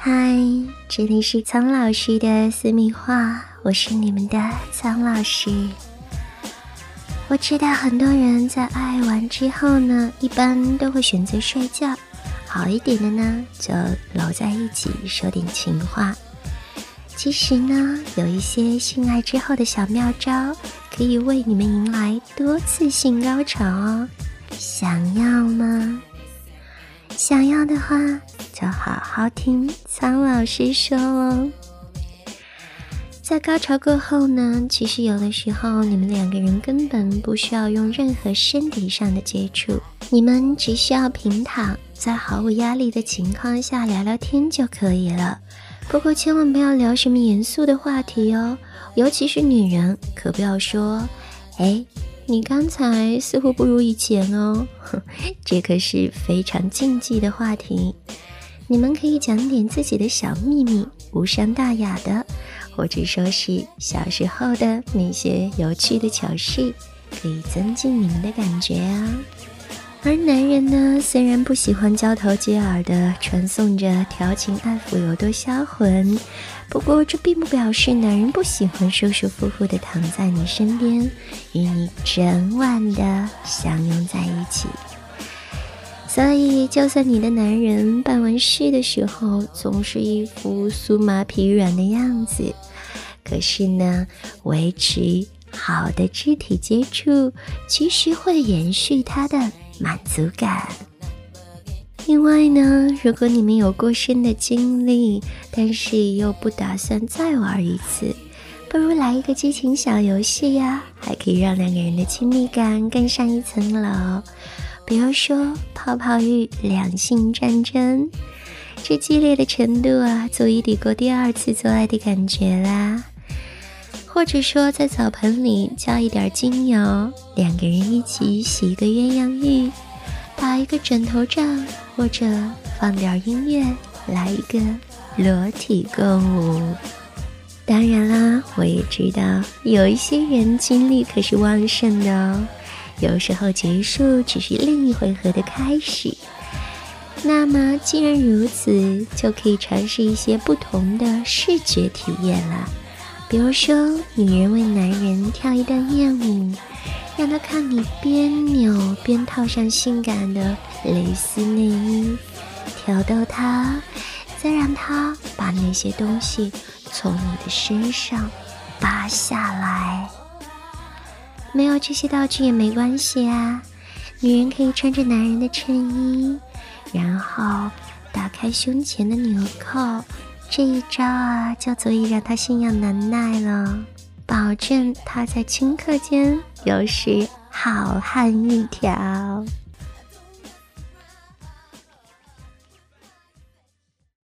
嗨，这里是苍老师的私密话，我是你们的苍老师。我知道很多人在爱完之后呢，一般都会选择睡觉，好一点的呢就搂在一起说点情话。其实呢，有一些性爱之后的小妙招，可以为你们迎来多次性高潮哦。想要吗？想要的话，就好好听苍老师说哦。在高潮过后呢，其实有的时候你们两个人根本不需要用任何身体上的接触，你们只需要平躺在毫无压力的情况下聊聊天就可以了。不过千万不要聊什么严肃的话题哦，尤其是女人，可不要说，哎。你刚才似乎不如以前哦，这可是非常禁忌的话题。你们可以讲点自己的小秘密，无伤大雅的，或者说是小时候的那些有趣的糗事，可以增进你们的感觉啊。而男人呢，虽然不喜欢交头接耳的传颂着调情爱抚有多销魂，不过这并不表示男人不喜欢舒舒服服的躺在你身边，与你整晚的相拥在一起。所以，就算你的男人办完事的时候总是一副酥麻疲软的样子，可是呢，维持好的肢体接触，其实会延续他的。满足感。另外呢，如果你们有过深的经历，但是又不打算再玩一次，不如来一个激情小游戏呀，还可以让两个人的亲密感更上一层楼。比如说泡泡浴两性战争，这激烈的程度啊，足以抵过第二次做爱的感觉啦。或者说，在澡盆里浇一点精油，两个人一起洗一个鸳鸯浴，打一个枕头仗，或者放点音乐，来一个裸体共舞。当然啦，我也知道有一些人精力可是旺盛的哦，有时候结束只是另一回合的开始。那么既然如此，就可以尝试一些不同的视觉体验了。比如说，女人为男人跳一段艳舞，让他看你边扭边套上性感的蕾丝内衣，挑逗他，再让他把那些东西从你的身上扒下来。没有这些道具也没关系啊，女人可以穿着男人的衬衣，然后打开胸前的纽扣。这一招啊，就足以让他心痒难耐了，保证他在顷刻间又是好汉一条。